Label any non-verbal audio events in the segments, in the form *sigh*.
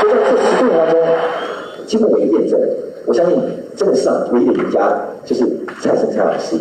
所以在这十个人当中，经过我一验证，我相信这个上唯一的赢家就是蔡生蔡老师。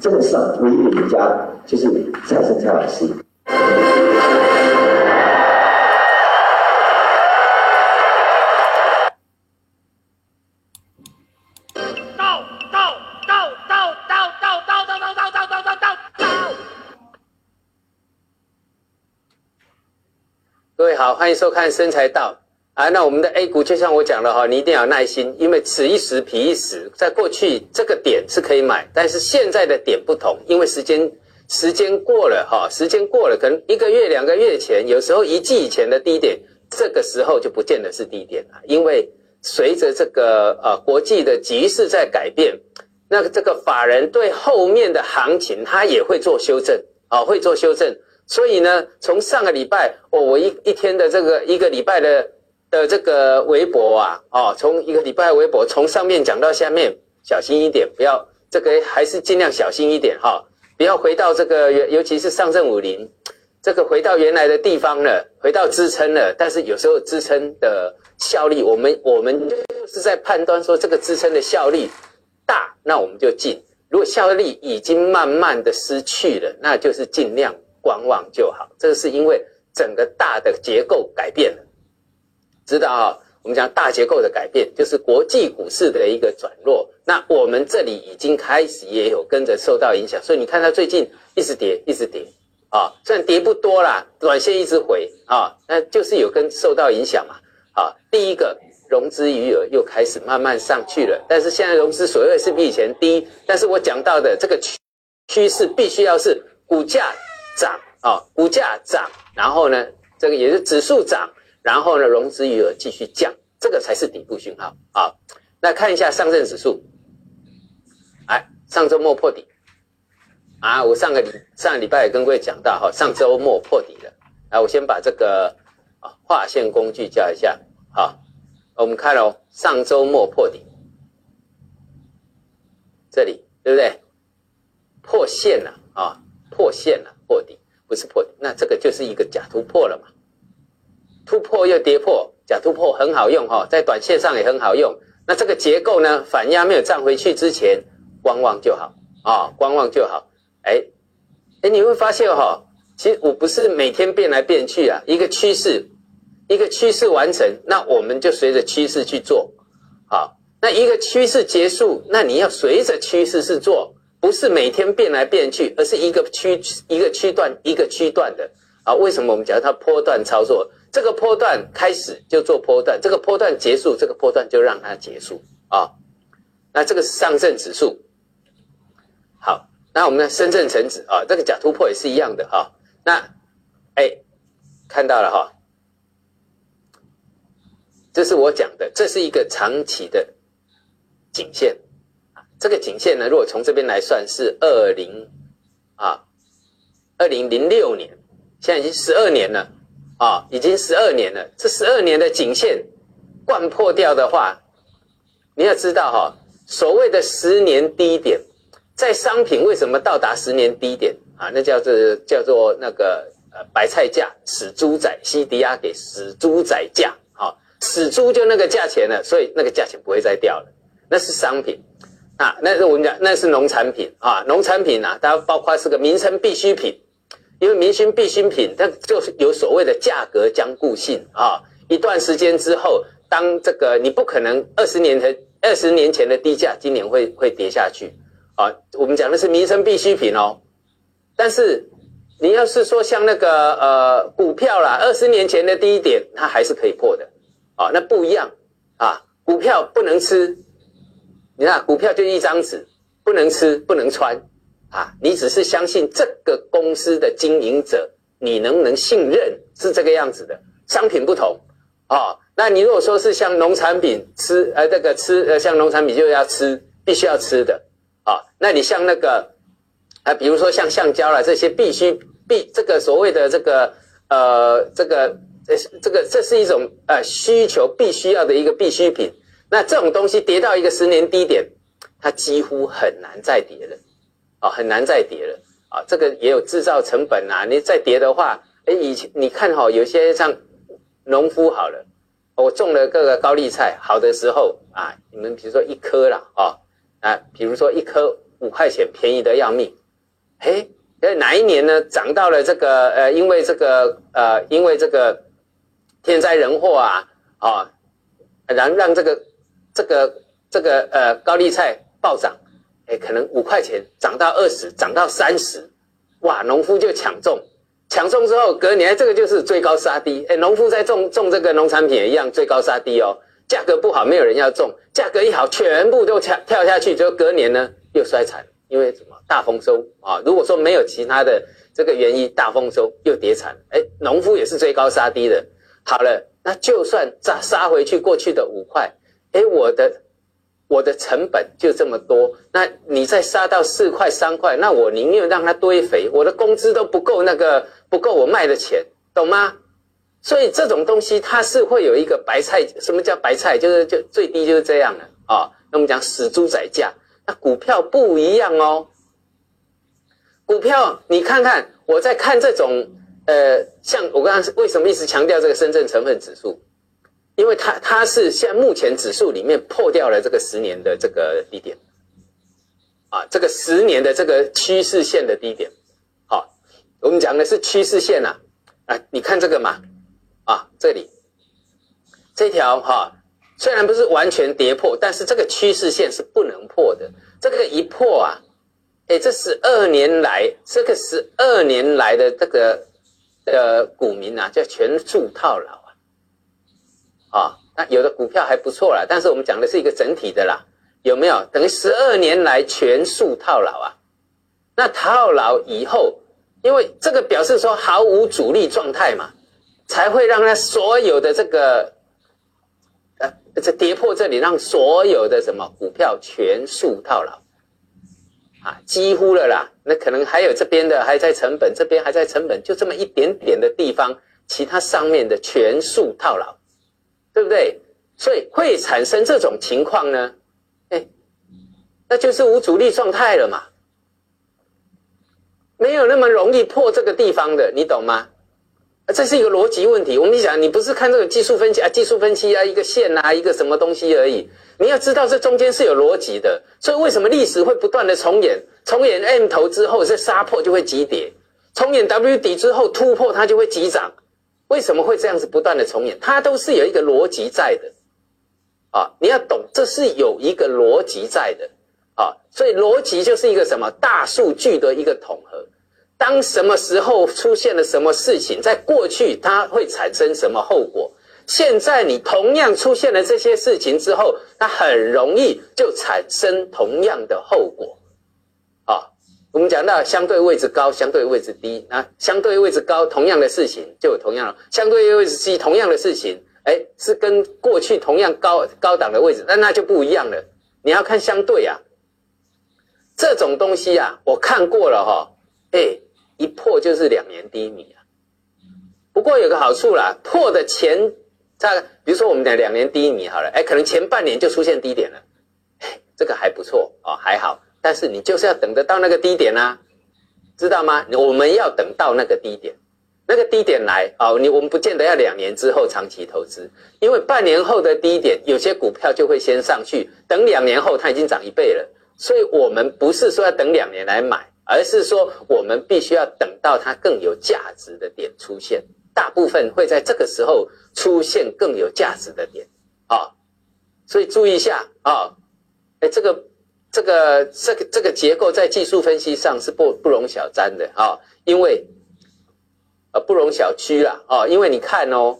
这个是，唯一赢家就是蔡胜蔡老师。到到到到到到到到到到到到到到！各位好，欢迎收看《身材道》。啊。那我们的 A 股就像我讲了哈，你一定要有耐心，因为此一时彼一时，在过去这个点是可以买，但是现在的点不同，因为时间时间过了哈，时间过了，可能一个月、两个月前，有时候一季以前的低点，这个时候就不见得是低点了，因为随着这个呃国际的局势在改变，那这个法人对后面的行情，他也会做修正啊，会做修正。所以呢，从上个礼拜，哦，我一一天的这个一个礼拜的的这个微博啊，哦，从一个礼拜微博从上面讲到下面，小心一点，不要这个还是尽量小心一点哈，不要回到这个尤其是上证五零，这个回到原来的地方了，回到支撑了，但是有时候支撑的效力，我们我们就是在判断说这个支撑的效力大，那我们就进；如果效力已经慢慢的失去了，那就是尽量。观望就好，这个是因为整个大的结构改变了。知道啊？我们讲大结构的改变，就是国际股市的一个转弱。那我们这里已经开始也有跟着受到影响，所以你看它最近一直跌，一直跌啊。虽然跌不多啦，短线一直回啊，那就是有跟受到影响嘛。啊，第一个融资余额又开始慢慢上去了，但是现在融资所得是比以前低，但是我讲到的这个趋趋势必须要是股价涨啊，股价涨，然后呢，这个也是指数涨，然后呢，融资余额继续降，这个才是底部讯号啊。那看一下上证指数，哎，上周末破底啊，我上个礼上个礼拜也跟各位讲到哈，上周末破底了，来，我先把这个啊画线工具叫一下，好。我们看哦，上周末破底，这里对不对？破线了啊，破线了，破底不是破底，那这个就是一个假突破了嘛？突破又跌破，假突破很好用哈，在短线上也很好用。那这个结构呢，反压没有站回去之前，观望就好啊，观望就好。哎哎，你会发现哈，其实我不是每天变来变去啊，一个趋势。一个趋势完成，那我们就随着趋势去做，好。那一个趋势结束，那你要随着趋势是做，不是每天变来变去，而是一个区一个区段一个区段的啊。为什么我们讲它波段操作？这个波段开始就做波段，这个波段结束，这个波段就让它结束啊。那这个是上证指数，好。那我们的深圳成指啊，这个假突破也是一样的哈。那哎，看到了哈。这是我讲的，这是一个长期的颈线啊。这个颈线呢，如果从这边来算，是二零啊，二零零六年，现在已经十二年了啊，已经十二年了。这十二年的颈线贯破掉的话，你要知道哈，所谓的十年低点，在商品为什么到达十年低点啊？那叫做叫做那个呃白菜价死猪仔，西迪亚给死猪仔价。死猪就那个价钱了，所以那个价钱不会再掉了。那是商品啊，那是我们讲那是农产品啊，农产品啊，它包括是个民生必需品，因为民生必需品它就是有所谓的价格僵固性啊。一段时间之后，当这个你不可能二十年的二十年前的低价，今年会会跌下去啊。我们讲的是民生必需品哦，但是你要是说像那个呃股票啦，二十年前的低点，它还是可以破的。啊，那不一样啊！股票不能吃，你看股票就一张纸，不能吃，不能穿啊！你只是相信这个公司的经营者，你能不能信任？是这个样子的。商品不同啊，那你如果说是像农产品吃，呃，这个吃，呃，像农产品就要吃，必须要吃的啊。那你像那个啊，比如说像橡胶了这些，必须必这个所谓的这个呃，这个。呃这个，这是一种呃需求必须要的一个必需品。那这种东西跌到一个十年低点，它几乎很难再跌了，啊，很难再跌了啊。这个也有制造成本啊。你再跌的话，哎，以前你看哈，有些像农夫好了，我种了各个高丽菜，好的时候啊，你们比如说一颗啦，啊啊，比如说一颗五块钱，便宜的要命，嘿，哎，哪一年呢？涨到了这个呃，因为这个呃，因为这个。天灾人祸啊，啊，然让这个这个这个呃高丽菜暴涨，哎，可能五块钱涨到二十，涨到三十，哇，农夫就抢中，抢中之后隔年这个就是追高杀低，哎，农夫在种种这个农产品也一样追高杀低哦，价格不好没有人要种，价格一好全部都抢跳下去，就隔年呢又衰惨，因为什么大丰收啊？如果说没有其他的这个原因，大丰收又跌惨，哎，农夫也是追高杀低的。好了，那就算再杀回去过去的五块，哎，我的我的成本就这么多，那你再杀到四块三块，那我宁愿让它堆肥，我的工资都不够那个不够我卖的钱，懂吗？所以这种东西它是会有一个白菜，什么叫白菜？就是就最低就是这样了啊。那我们讲死猪仔价，那股票不一样哦，股票你看看，我在看这种。呃，像我刚刚为什么一直强调这个深圳成分指数？因为它它是现目前指数里面破掉了这个十年的这个低点，啊，这个十年的这个趋势线的低点。好，我们讲的是趋势线呐，啊，你看这个嘛，啊，这里这条哈，虽然不是完全跌破，但是这个趋势线是不能破的。这个一破啊，哎，这十二年来，这个十二年来的这个。呃股民啊，就全数套牢啊！那有的股票还不错啦，但是我们讲的是一个整体的啦，有没有？等于十二年来全数套牢啊。那套牢以后，因为这个表示说毫无主力状态嘛，才会让它所有的这个，呃，这跌破这里，让所有的什么股票全数套牢。啊，几乎了啦，那可能还有这边的还在成本，这边还在成本，就这么一点点的地方，其他上面的全数套牢，对不对？所以会产生这种情况呢，哎，那就是无主力状态了嘛，没有那么容易破这个地方的，你懂吗？这是一个逻辑问题。我们讲，你不是看这个技术分析啊，技术分析啊，一个线啊，一个什么东西而已。你要知道，这中间是有逻辑的。所以为什么历史会不断的重演？重演 M 头之后，是杀破就会急跌；重演 W 底之后突破，它就会急涨。为什么会这样子不断的重演？它都是有一个逻辑在的啊！你要懂，这是有一个逻辑在的啊。所以逻辑就是一个什么大数据的一个统合。当什么时候出现了什么事情，在过去它会产生什么后果？现在你同样出现了这些事情之后，它很容易就产生同样的后果。我们讲到相对位置高，相对位置低啊，相对位置高，同样的事情就有同样的；相对位置低，同样的事情，哎，是跟过去同样高高档的位置，那那就不一样了。你要看相对啊，这种东西啊，我看过了哈，哎。一破就是两年低迷啊，不过有个好处啦，破的前在比如说我们讲两年低迷好了，哎，可能前半年就出现低点了，这个还不错哦，还好。但是你就是要等得到那个低点呐，知道吗？我们要等到那个低点，那个低点来哦，你我们不见得要两年之后长期投资，因为半年后的低点，有些股票就会先上去，等两年后它已经涨一倍了，所以我们不是说要等两年来买。而是说，我们必须要等到它更有价值的点出现，大部分会在这个时候出现更有价值的点啊，所以注意一下啊，哎，这个这个这个这个结构在技术分析上是不不容小觑的啊，因为呃不容小觑啦啊，因为你看哦，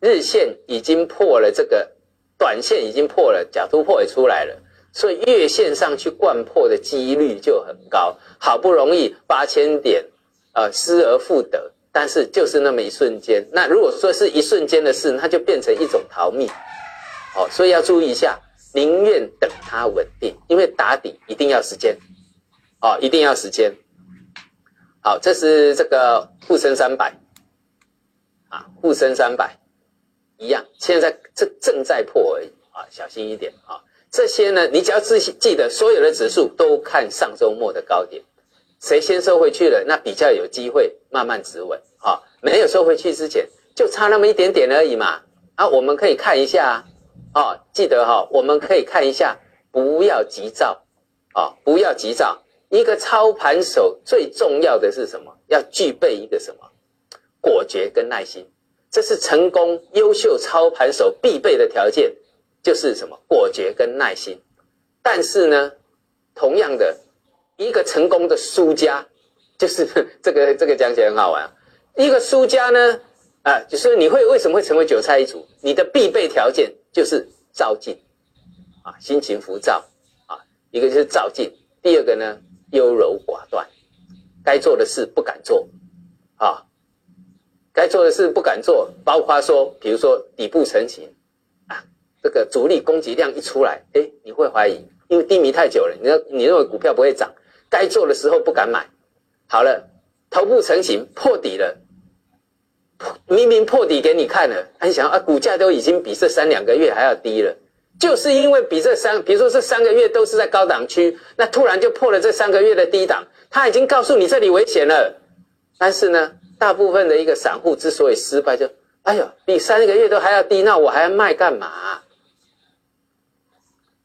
日线已经破了这个，短线已经破了，假突破也出来了。所以月线上去贯破的几率就很高，好不容易八千点，呃，失而复得，但是就是那么一瞬间。那如果说是一瞬间的事，那就变成一种逃命，哦，所以要注意一下，宁愿等它稳定，因为打底一定要时间，哦，一定要时间。好，这是这个沪深三百，啊，沪深三百一样，现在正正在破而已，啊，小心一点啊。这些呢，你只要仔细记得，所有的指数都看上周末的高点，谁先收回去了，那比较有机会慢慢止稳啊。没有收回去之前，就差那么一点点而已嘛。啊，我们可以看一下啊，啊记得哈，我们可以看一下，不要急躁啊，不要急躁。一个操盘手最重要的是什么？要具备一个什么？果决跟耐心，这是成功优秀操盘手必备的条件。就是什么果决跟耐心，但是呢，同样的一个成功的输家，就是 *laughs* 这个这个讲起来很好玩。一个输家呢，啊，就是你会为什么会成为韭菜一族？你的必备条件就是躁进，啊，心情浮躁，啊，一个就是躁进，第二个呢，优柔寡断，该做的事不敢做，啊，该做的事不敢做，包括说，比如说底部成型。啊这个主力供给量一出来，哎，你会怀疑，因为低迷太久了，你要你认为股票不会涨，该做的时候不敢买。好了，头部成型破底了，明明破底给你看了，你想啊，股价都已经比这三两个月还要低了，就是因为比这三，比如说这三个月都是在高档区，那突然就破了这三个月的低档，他已经告诉你这里危险了。但是呢，大部分的一个散户之所以失败，就哎呦，比三个月都还要低，那我还要卖干嘛？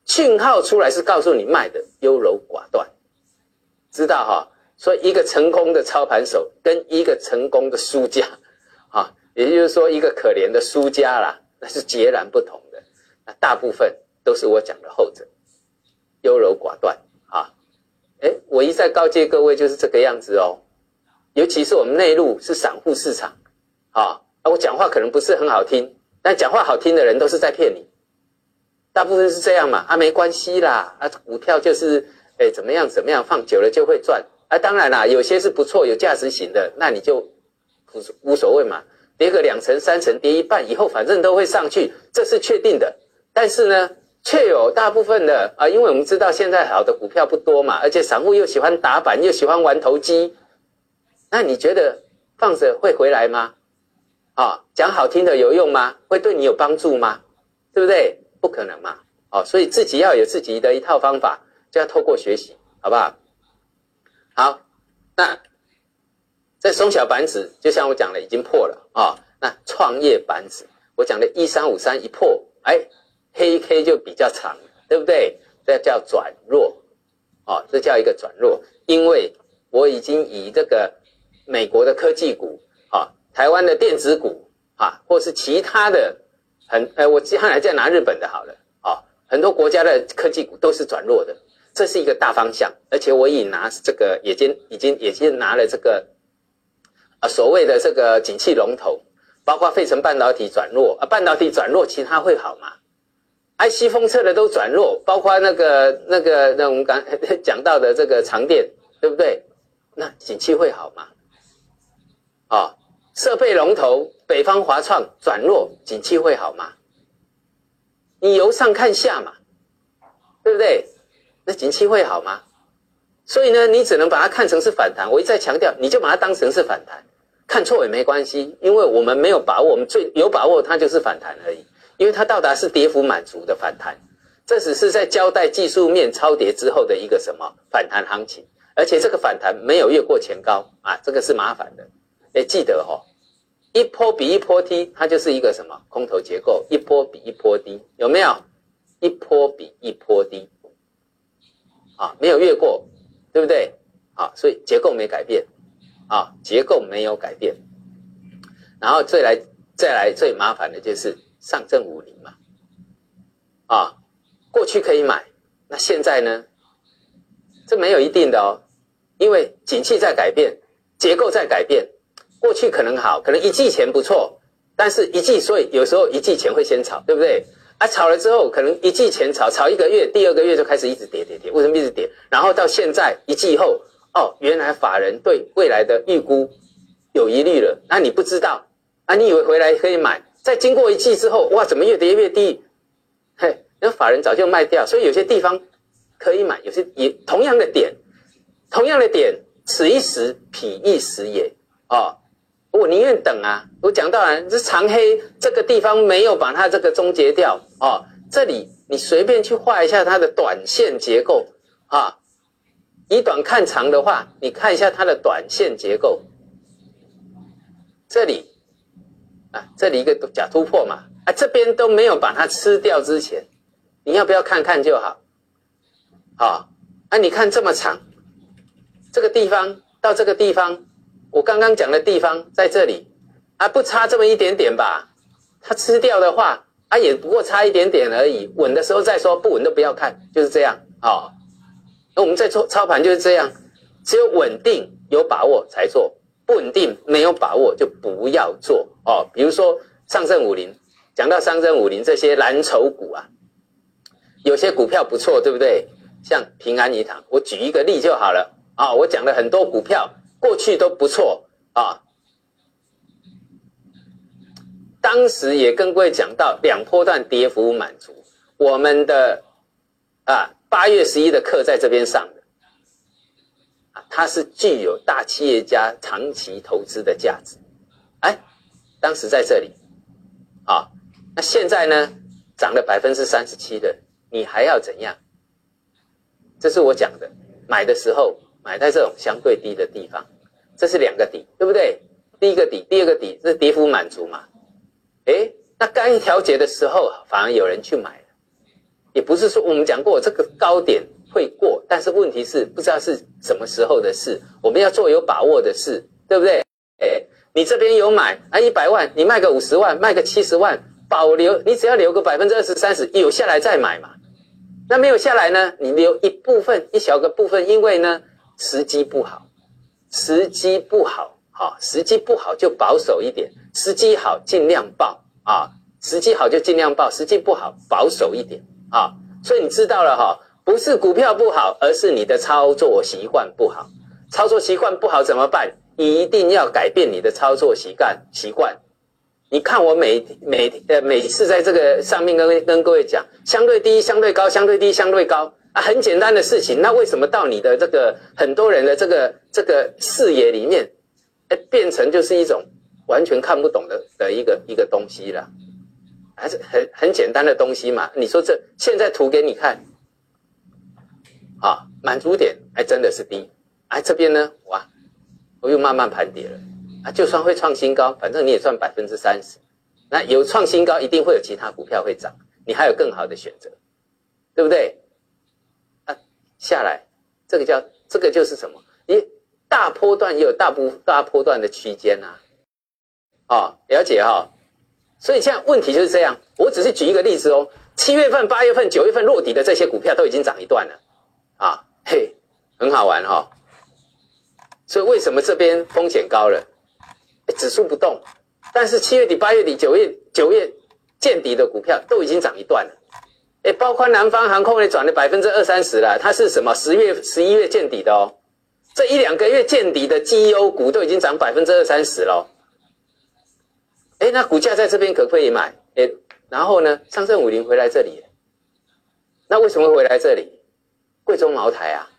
讯号出来是告诉你卖的优柔寡断，知道哈？所以一个成功的操盘手跟一个成功的输家，也就是说一个可怜的输家啦，那是截然不同的。那大部分都是我讲的后者，优柔寡断啊。哎，我一再告诫各位就是这个样子哦。尤其是我们内陆是散户市场，啊，我讲话可能不是很好听，但讲话好听的人都是在骗你，大部分是这样嘛啊，没关系啦啊，股票就是哎怎么样怎么样，放久了就会赚啊。当然啦，有些是不错有价值型的，那你就无无所谓嘛，跌个两成三成，跌一半以后反正都会上去，这是确定的。但是呢，却有大部分的啊，因为我们知道现在好的股票不多嘛，而且散户又喜欢打板，又喜欢玩投机，那你觉得放着会回来吗？啊，讲好听的有用吗？会对你有帮助吗？对不对？不可能嘛！哦，所以自己要有自己的一套方法，就要透过学习，好不好？好，那这中小板指，就像我讲的，已经破了啊。那创业板指，我讲的一三五三一破，哎，黑 K 就比较长，对不对？这叫转弱，哦，这叫一个转弱，因为我已经以这个美国的科技股。啊台湾的电子股啊，或是其他的很呃，我接下来再拿日本的好了啊，很多国家的科技股都是转弱的，这是一个大方向，而且我已拿这个已经已经已经拿了这个啊所谓的这个景气龙头，包括费城半导体转弱啊，半导体转弱，其他会好吗？IC 封测的都转弱，包括那个那个那我们刚 *laughs* 讲到的这个长电，对不对？那景气会好吗？啊？设备龙头北方华创转弱，景气会好吗？你由上看下嘛，对不对？那景气会好吗？所以呢，你只能把它看成是反弹。我一再强调，你就把它当成是反弹，看错也没关系，因为我们没有把握，我们最有把握它就是反弹而已。因为它到达是跌幅满足的反弹，这只是在交代技术面超跌之后的一个什么反弹行情，而且这个反弹没有越过前高啊，这个是麻烦的。哎，记得哦。一波比一波低，它就是一个什么空头结构？一波比一波低，有没有？一波比一波低，啊，没有越过，对不对？啊，所以结构没改变，啊，结构没有改变。然后再来，再来最麻烦的就是上证五零嘛，啊，过去可以买，那现在呢？这没有一定的哦，因为景气在改变，结构在改变。过去可能好，可能一季前不错，但是一季，所以有时候一季前会先炒，对不对？啊，炒了之后，可能一季前炒，炒一个月，第二个月就开始一直跌跌跌。为什么一直跌？然后到现在一季后，哦，原来法人对未来的预估有疑虑了，那你不知道啊？你以为回来可以买，再经过一季之后，哇，怎么越跌越低？嘿，那法人早就卖掉，所以有些地方可以买，有些也同样的点，同样的点，此一时，彼一时也啊。我宁愿等啊！我讲到啊，这长黑这个地方没有把它这个终结掉哦。这里你随便去画一下它的短线结构啊，以短看长的话，你看一下它的短线结构。这里啊，这里一个假突破嘛啊，这边都没有把它吃掉之前，你要不要看看就好？好，啊，你看这么长，这个地方到这个地方。我刚刚讲的地方在这里，啊，不差这么一点点吧？它吃掉的话，啊，也不过差一点点而已。稳的时候再说，不稳都不要看，就是这样。好，那我们在做操盘就是这样，只有稳定有把握才做，不稳定没有把握就不要做。哦，比如说上证五零，讲到上证五零这些蓝筹股啊，有些股票不错，对不对？像平安银行，我举一个例就好了。啊，我讲了很多股票。过去都不错啊，当时也跟各位讲到两波段跌幅满足，我们的啊八月十一的课在这边上的啊，它是具有大企业家长期投资的价值，哎，当时在这里啊，那现在呢涨了百分之三十七的，你还要怎样？这是我讲的，买的时候。买在这种相对低的地方，这是两个底，对不对？第一个底，第二个底，这跌幅满足嘛？哎，那该调节的时候，反而有人去买，也不是说我们讲过这个高点会过，但是问题是不知道是什么时候的事，我们要做有把握的事，对不对？诶，你这边有买啊，一百万，你卖个五十万，卖个七十万，保留，你只要留个百分之二十、三十，有下来再买嘛。那没有下来呢，你留一部分，一小个部分，因为呢。时机不好，时机不好，好，时机不好就保守一点，时机好尽量报啊，时机好就尽量报，时机不好保守一点啊。所以你知道了哈，不是股票不好，而是你的操作习惯不好。操作习惯不好怎么办？一定要改变你的操作习惯习惯。你看我每每呃每次在这个上面跟跟各位讲，相对低、相对高、相对低、相对高啊，很简单的事情。那为什么到你的这个很多人的这个这个视野里面，哎，变成就是一种完全看不懂的的一个一个东西了？还是很很简单的东西嘛？你说这现在图给你看，啊，满足点还真的是低，哎，这边呢，哇，我又慢慢盘跌了。啊，就算会创新高，反正你也赚百分之三十。那有创新高，一定会有其他股票会涨，你还有更好的选择，对不对？啊，下来，这个叫这个就是什么？你大波段也有大波大波段的区间呐。哦，了解哈。所以现在问题就是这样。我只是举一个例子哦。七月份、八月份、九月份落底的这些股票都已经涨一段了，啊，嘿，很好玩哈。所以为什么这边风险高了？指数不动，但是七月底、八月底、九月九月见底的股票都已经涨一段了，哎，包括南方航空也涨了百分之二三十了。它是什么？十月、十一月见底的哦，这一两个月见底的绩优股都已经涨百分之二三十了。哎，那股价在这边可不可以买？哎，然后呢，上证五零回来这里，那为什么回来这里？贵州茅台啊，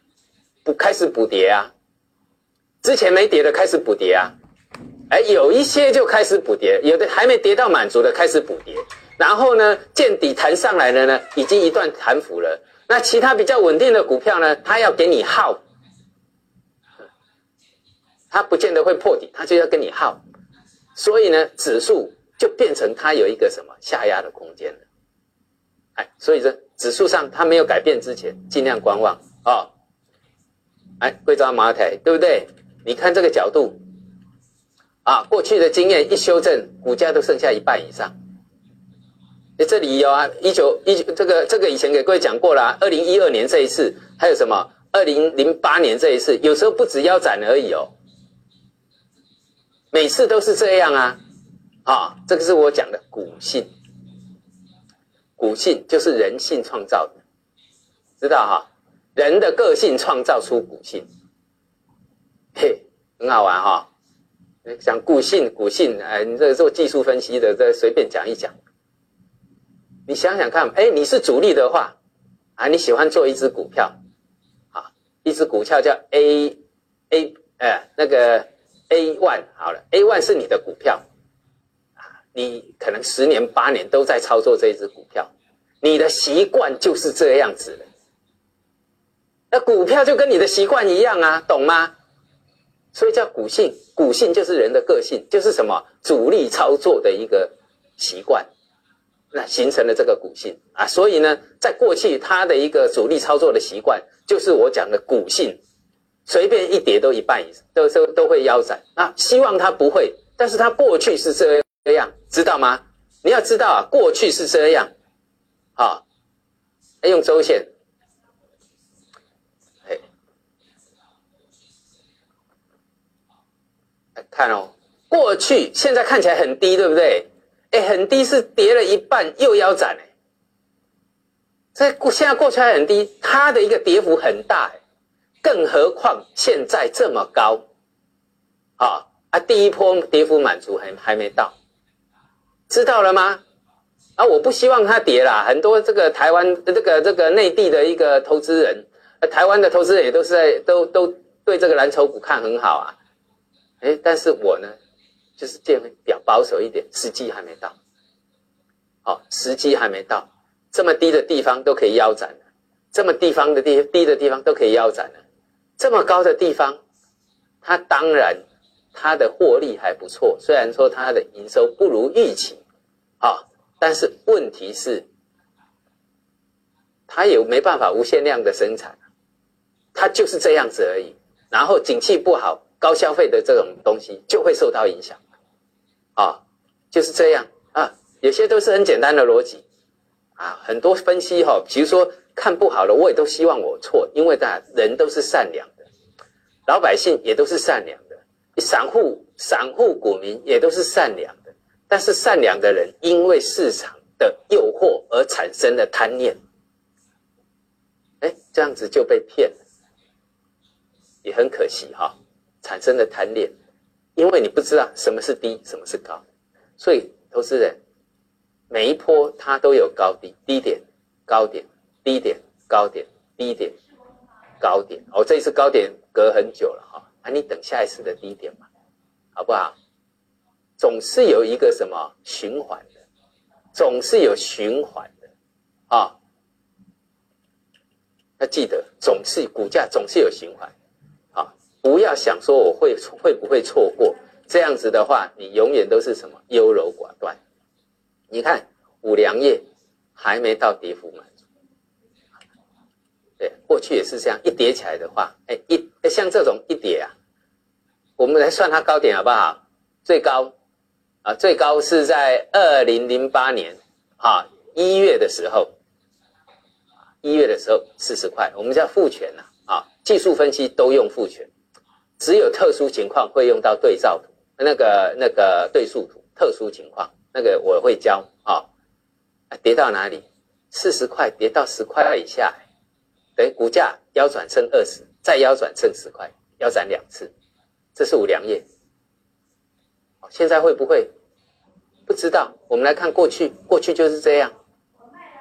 不开始补跌啊，之前没跌的开始补跌啊。哎，有一些就开始补跌，有的还没跌到满足的开始补跌，然后呢，见底弹上来了呢，已经一段弹幅了。那其他比较稳定的股票呢，它要给你耗，它不见得会破底，它就要跟你耗，所以呢，指数就变成它有一个什么下压的空间了。哎，所以这指数上它没有改变之前，尽量观望啊。哎，贵州茅台对不对？你看这个角度。啊，过去的经验一修正，股价都剩下一半以上。哎，这里有啊，一九一九这个这个以前给各位讲过了，二零一二年这一次，还有什么二零零八年这一次，有时候不止腰斩而已哦，每次都是这样啊。啊，这个是我讲的股性，股性就是人性创造的，知道哈？人的个性创造出股性，嘿，很好玩哈。讲股性，股性，哎，你这个做技术分析的，这随便讲一讲。你想想看，哎，你是主力的话，啊，你喜欢做一只股票，啊，一只股票叫 A，A，哎，那个 A one 好了，A one 是你的股票，啊，你可能十年八年都在操作这一只股票，你的习惯就是这样子的。那股票就跟你的习惯一样啊，懂吗？所以叫股性，股性就是人的个性，就是什么主力操作的一个习惯，那形成了这个股性啊。所以呢，在过去他的一个主力操作的习惯，就是我讲的股性，随便一跌都一半以上，都都都会腰斩那。希望它不会，但是它过去是这样，知道吗？你要知道啊，过去是这样，好，用周线。哎看哦，过去现在看起来很低，对不对？哎，很低是跌了一半又腰斩哎。这现在过去还很低，它的一个跌幅很大哎，更何况现在这么高，啊啊，第一波跌幅满足还还没到，知道了吗？啊，我不希望它跌啦，很多这个台湾这个这个内地的一个投资人，台湾的投资人也都是在都都对这个蓝筹股看很好啊。哎，但是我呢，就是建议比较保守一点，时机还没到。好，时机还没到，这么低的地方都可以腰斩了，这么地方的地低的地方都可以腰斩了，这么高的地方，它当然它的获利还不错，虽然说它的营收不如预期，啊，但是问题是，它也没办法无限量的生产，它就是这样子而已。然后景气不好。高消费的这种东西就会受到影响，啊，就是这样啊，有些都是很简单的逻辑，啊，很多分析哈，比如说看不好了，我也都希望我错，因为大人都是善良的，老百姓也都是善良的，散户散户股民也都是善良的，但是善良的人因为市场的诱惑而产生了贪念，哎，这样子就被骗，也很可惜哈，产生了贪念，因为你不知道什么是低，什么是高，所以投资人每一波它都有高低，低点、高点、低点、高点、低点、高点。哦，这一次高点隔很久了哈，啊，你等下一次的低点嘛，好不好？总是有一个什么循环的，总是有循环的，啊，要记得，总是股价总是有循环，啊，不要想说我会会不会错过，这样子的话，你永远都是什么优柔寡断。你看五粮液还没到跌幅满对，过去也是这样，一叠起来的话，哎，一哎像这种一叠啊，我们来算它高点好不好？最高。啊，最高是在二零零八年，啊一月的时候，一月的时候四十块，我们叫复权呐，啊，技术分析都用复权，只有特殊情况会用到对照图，那个那个对数图，特殊情况那个我会教啊，跌到哪里？四十块跌到十块以下，哎股价腰转剩二十，再腰转剩十块，腰斩两次，这是五粮液。现在会不会不知道？我们来看过去，过去就是这样，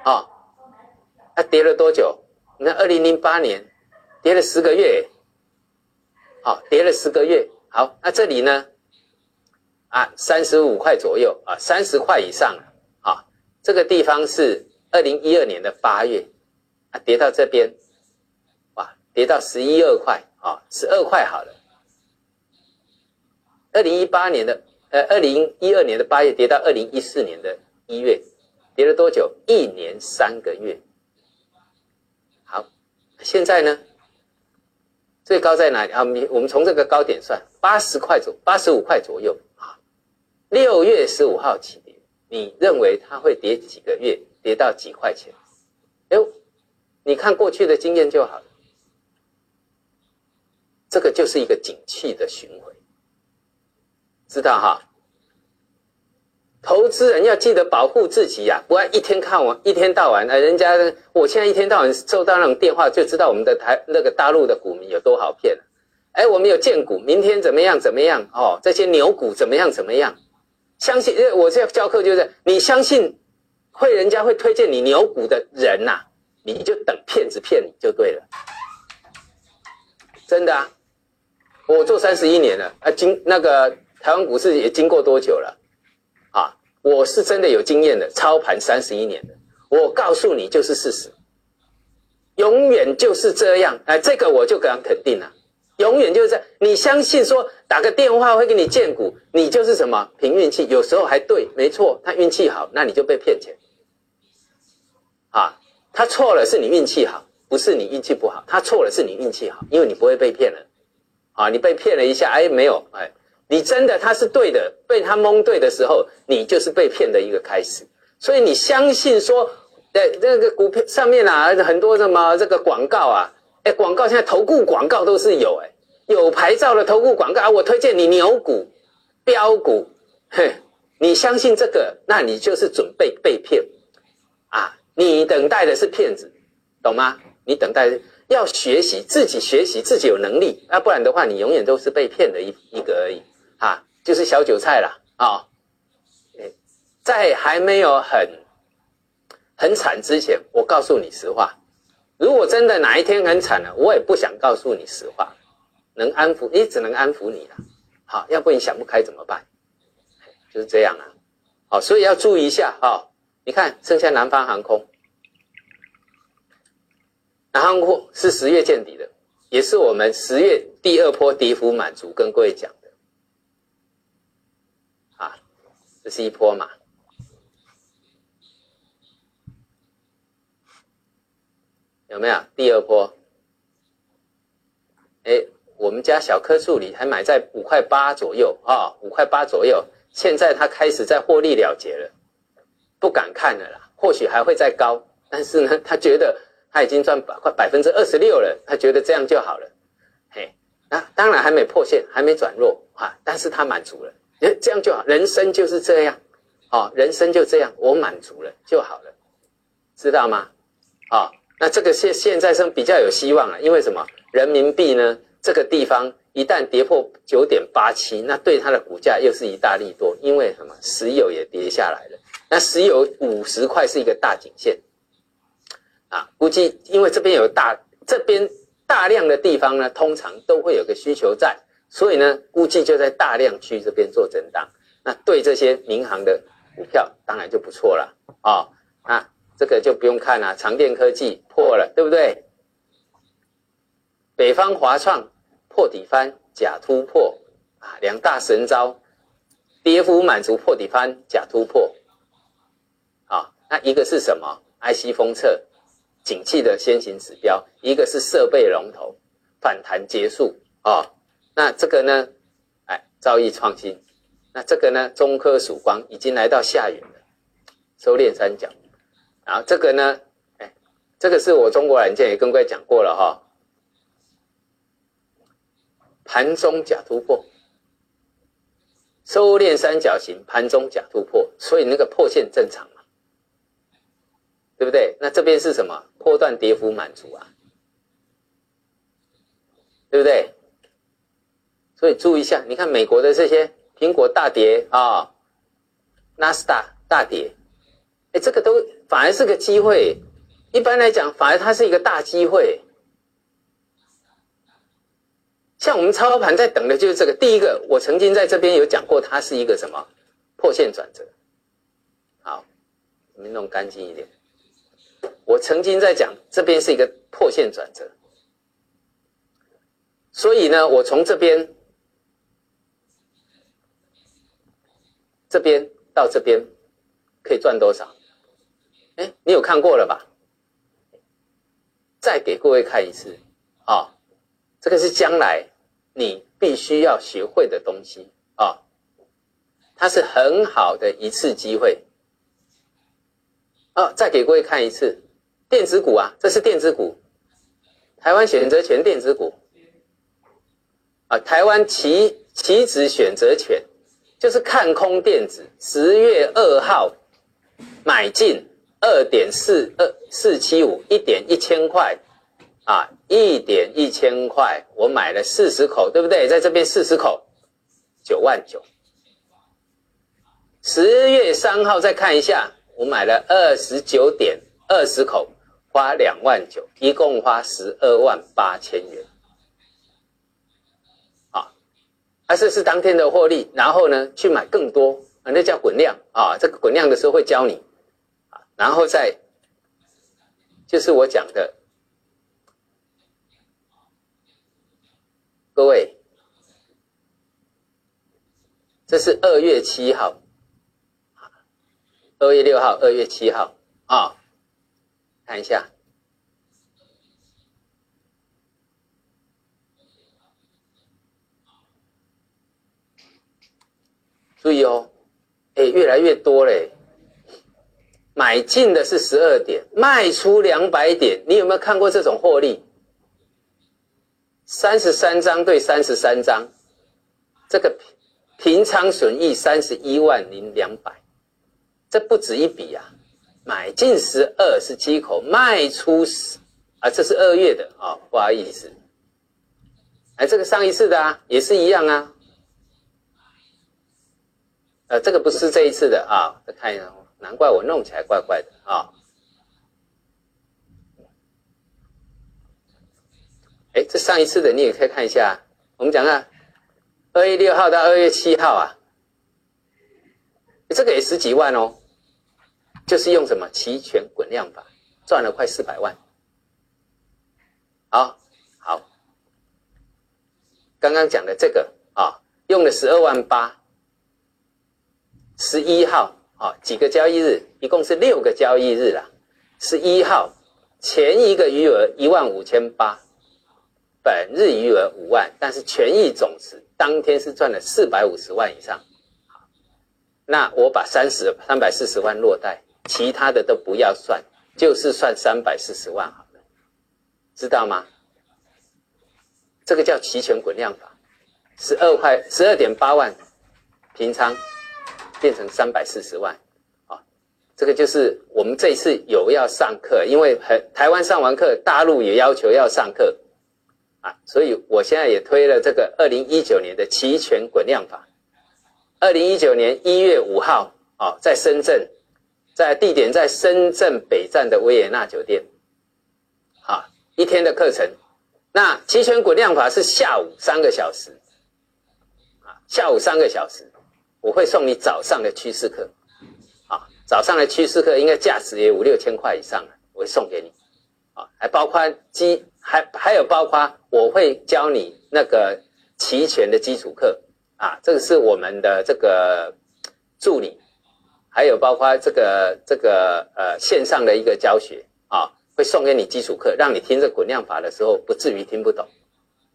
啊，它跌了多久？你看，二零零八年跌了十个月，好，跌了十个月。好，那这里呢？啊，三十五块左右啊，三十块以上了。啊，这个地方是二零一二年的八月，啊，跌到这边，跌到十一二块啊，十二块好了。二零一八年的。呃，二零一二年的八月跌到二零一四年的一月，跌了多久？一年三个月。好，现在呢？最高在哪里啊？我们从这个高点算，八十块左，八十五块左右啊。六月十五号起跌，你认为它会跌几个月？跌到几块钱？哎呦，你看过去的经验就好了。这个就是一个景气的循环。知道哈，投资人要记得保护自己呀，不然一天看完一天到晚，呃，人家我现在一天到晚收到那种电话，就知道我们的台那个大陆的股民有多好骗了。哎，我们有荐股，明天怎么样怎么样哦？这些牛股怎么样怎么样？相信，我这教课就是，你相信会人家会推荐你牛股的人呐，你就等骗子骗你就对了，真的啊，我做三十一年了啊，经那个。台湾股市也经过多久了？啊，我是真的有经验的，操盘三十一年的，我告诉你就是事实，永远就是这样。哎，这个我就敢肯定了，永远就是这样。你相信说打个电话会给你荐股，你就是什么凭运气，有时候还对，没错，他运气好，那你就被骗钱。啊，他错了是你运气好，不是你运气不好，他错了是你运气好，因为你不会被骗了。啊，你被骗了一下，哎，没有，哎。你真的他是对的，被他蒙对的时候，你就是被骗的一个开始。所以你相信说，在这个股票上面啊，很多什么这个广告啊，哎，广告现在投顾广告都是有，哎，有牌照的投顾广告啊，我推荐你牛股、标股，嘿，你相信这个，那你就是准备被骗啊！你等待的是骗子，懂吗？你等待要学习自己学习自己有能力，啊，不然的话，你永远都是被骗的一一个而已。啊，就是小韭菜了啊！在还没有很很惨之前，我告诉你实话。如果真的哪一天很惨了，我也不想告诉你实话，能安抚你，只能安抚你了。好，要不你想不开怎么办？就是这样啊。好，所以要注意一下哈。你看，剩下南方航空，南航空是十月见底的，也是我们十月第二波跌幅满足，跟各位讲的啊。这是一波嘛？有没有第二波？哎，我们家小科助理还买在五块八左右啊，五块八左右。现在他开始在获利了结了，不敢看了啦。或许还会再高，但是呢，他觉得他已经赚百快百分之二十六了，他觉得这样就好了。嘿，那当然还没破线，还没转弱啊，但是他满足了。哎，这样就好，人生就是这样，哦，人生就这样，我满足了就好了，知道吗？啊，那这个现现在是比较有希望了，因为什么？人民币呢？这个地方一旦跌破九点八七，那对它的股价又是一大利多，因为什么？石油也跌下来了。那石油五十块是一个大颈线，啊，估计因为这边有大这边大量的地方呢，通常都会有个需求在，所以呢，估计就在大量区这边做震荡。那对这些民航的股票当然就不错了啊。那这个就不用看了，长电科技破了，对不对？北方华创破底翻假突破啊，两大神招，跌幅满足破底翻假突破，啊，那一个是什么？IC 封测，景气的先行指标，一个是设备龙头反弹结束啊，那这个呢？哎，造诣创新，那这个呢？中科曙光已经来到下缘了，收敛三角，然后这个呢？哎，这个是我中国软件也跟各位讲过了哈。盘中假突破，收敛三角形，盘中假突破，所以那个破线正常，对不对？那这边是什么？破断跌幅满足啊，对不对？所以注意一下，你看美国的这些苹果大跌啊，纳斯达大跌，哎，这个都反而是个机会。一般来讲，反而它是一个大机会。像我们操盘在等的就是这个。第一个，我曾经在这边有讲过，它是一个什么破线转折。好，我们弄干净一点。我曾经在讲这边是一个破线转折，所以呢，我从这边这边到这边可以赚多少？哎，你有看过了吧？再给各位看一次啊，这个是将来。你必须要学会的东西啊，它是很好的一次机会啊！再给各位看一次电子股啊，这是电子股，台湾选择权电子股啊，台湾期期指选择权就是看空电子，十月二号买进二点四二四七五一点一千块。啊，一点一千块，我买了四十口，对不对？在这边四十口，九万九。十月三号再看一下，我买了二十九点二十口，花两万九，一共花十二万八千元。啊，啊，这是当天的获利，然后呢，去买更多，啊，那叫滚量啊。这个滚量的时候会教你，啊，然后再就是我讲的。各位，这是二月七号，二月六号，二月七号啊，看一下，注意哦，哎，越来越多嘞，买进的是十二点，卖出两百点，你有没有看过这种获利？三十三张对三十三张，这个平仓损益三十一万零两百，这不止一笔啊！买进十二十七口，卖出十啊，这是二月的啊，不好意思，哎，这个上一次的啊，也是一样啊，呃，这个不是这一次的啊，再看一下，难怪我弄起来怪怪的啊。哎，这上一次的你也可以看一下。我们讲啊，二月六号到二月七号啊，这个也十几万哦，就是用什么期权滚量法赚了快四百万。好，好，刚刚讲的这个啊，用了十二万八，十一号啊，几个交易日，一共是六个交易日啦。十一号前一个余额一万五千八。本日余额五万，但是权益总值当天是赚了四百五十万以上。那我把三十三百四十万落袋，其他的都不要算，就是算三百四十万好了，知道吗？这个叫期权滚量法，十二块十二点八万平仓，变成三百四十万，啊，这个就是我们这一次有要上课，因为很台湾上完课，大陆也要求要上课，啊，所以我现在也推了这个二零一九年的期权滚量法，二零一九年一月五号，啊，在深圳，在地点在深圳北站的维也纳酒店，啊，一天的课程，那期权滚量法是下午三个小时。啊下午三个小时，我会送你早上的趋势课，啊，早上的趋势课应该价值也五六千块以上了，我会送给你，啊，还包括基，还还有包括我会教你那个期权的基础课，啊，这个是我们的这个助理，还有包括这个这个呃线上的一个教学，啊，会送给你基础课，让你听这滚量法的时候不至于听不懂，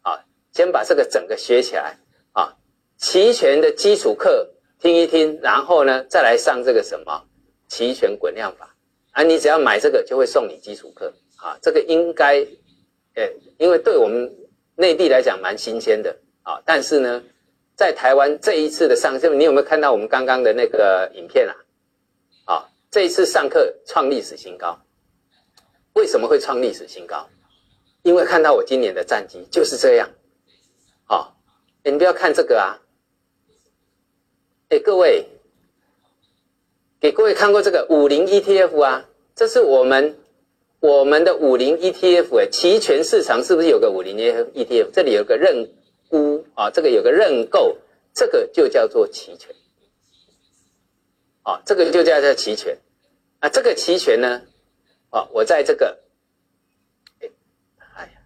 啊，先把这个整个学起来。啊，齐全的基础课听一听，然后呢，再来上这个什么齐全滚量法啊？你只要买这个，就会送你基础课啊。这个应该，呃，因为对我们内地来讲蛮新鲜的啊。但是呢，在台湾这一次的上课，你有没有看到我们刚刚的那个影片啊？这一次上课创历史新高。为什么会创历史新高？因为看到我今年的战绩就是这样。啊，你不要看这个啊。哎，各位，给各位看过这个五零 ETF 啊？这是我们我们的五零 ETF 哎，期权市场是不是有个五零 ETF？这里有个认沽啊，这个有个认购，这个就叫做期权。啊，这个就叫做期权。这个期权呢，啊，我在这个，哎呀，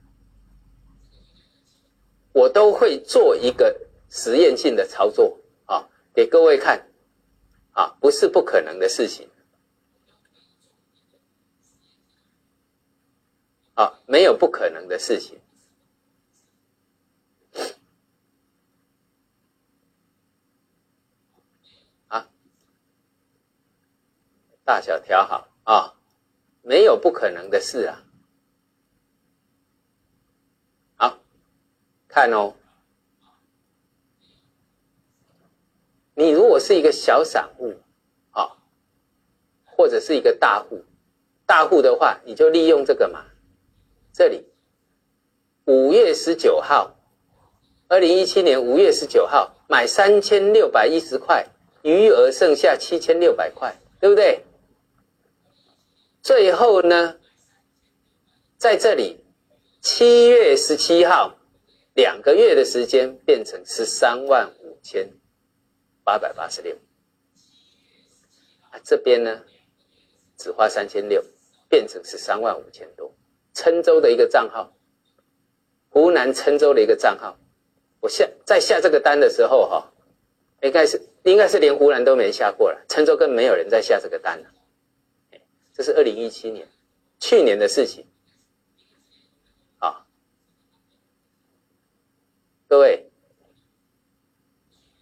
我都会做一个实验性的操作啊。给各位看，啊，不是不可能的事情，啊，没有不可能的事情，大小调好啊，没有不可能的事啊，好，看哦。你如果是一个小散户，啊，或者是一个大户，大户的话，你就利用这个嘛。这里五月十九号，二零一七年五月十九号买三千六百一十块，余额剩下七千六百块，对不对？最后呢，在这里七月十七号，两个月的时间变成十三万五千。八百八十六，啊，这边呢，只花三千六，变成十三万五千多。郴州的一个账号，湖南郴州的一个账号，我下在下这个单的时候，哈，应该是应该是连湖南都没下过了，郴州更没有人在下这个单了。这是二零一七年，去年的事情，啊，各位。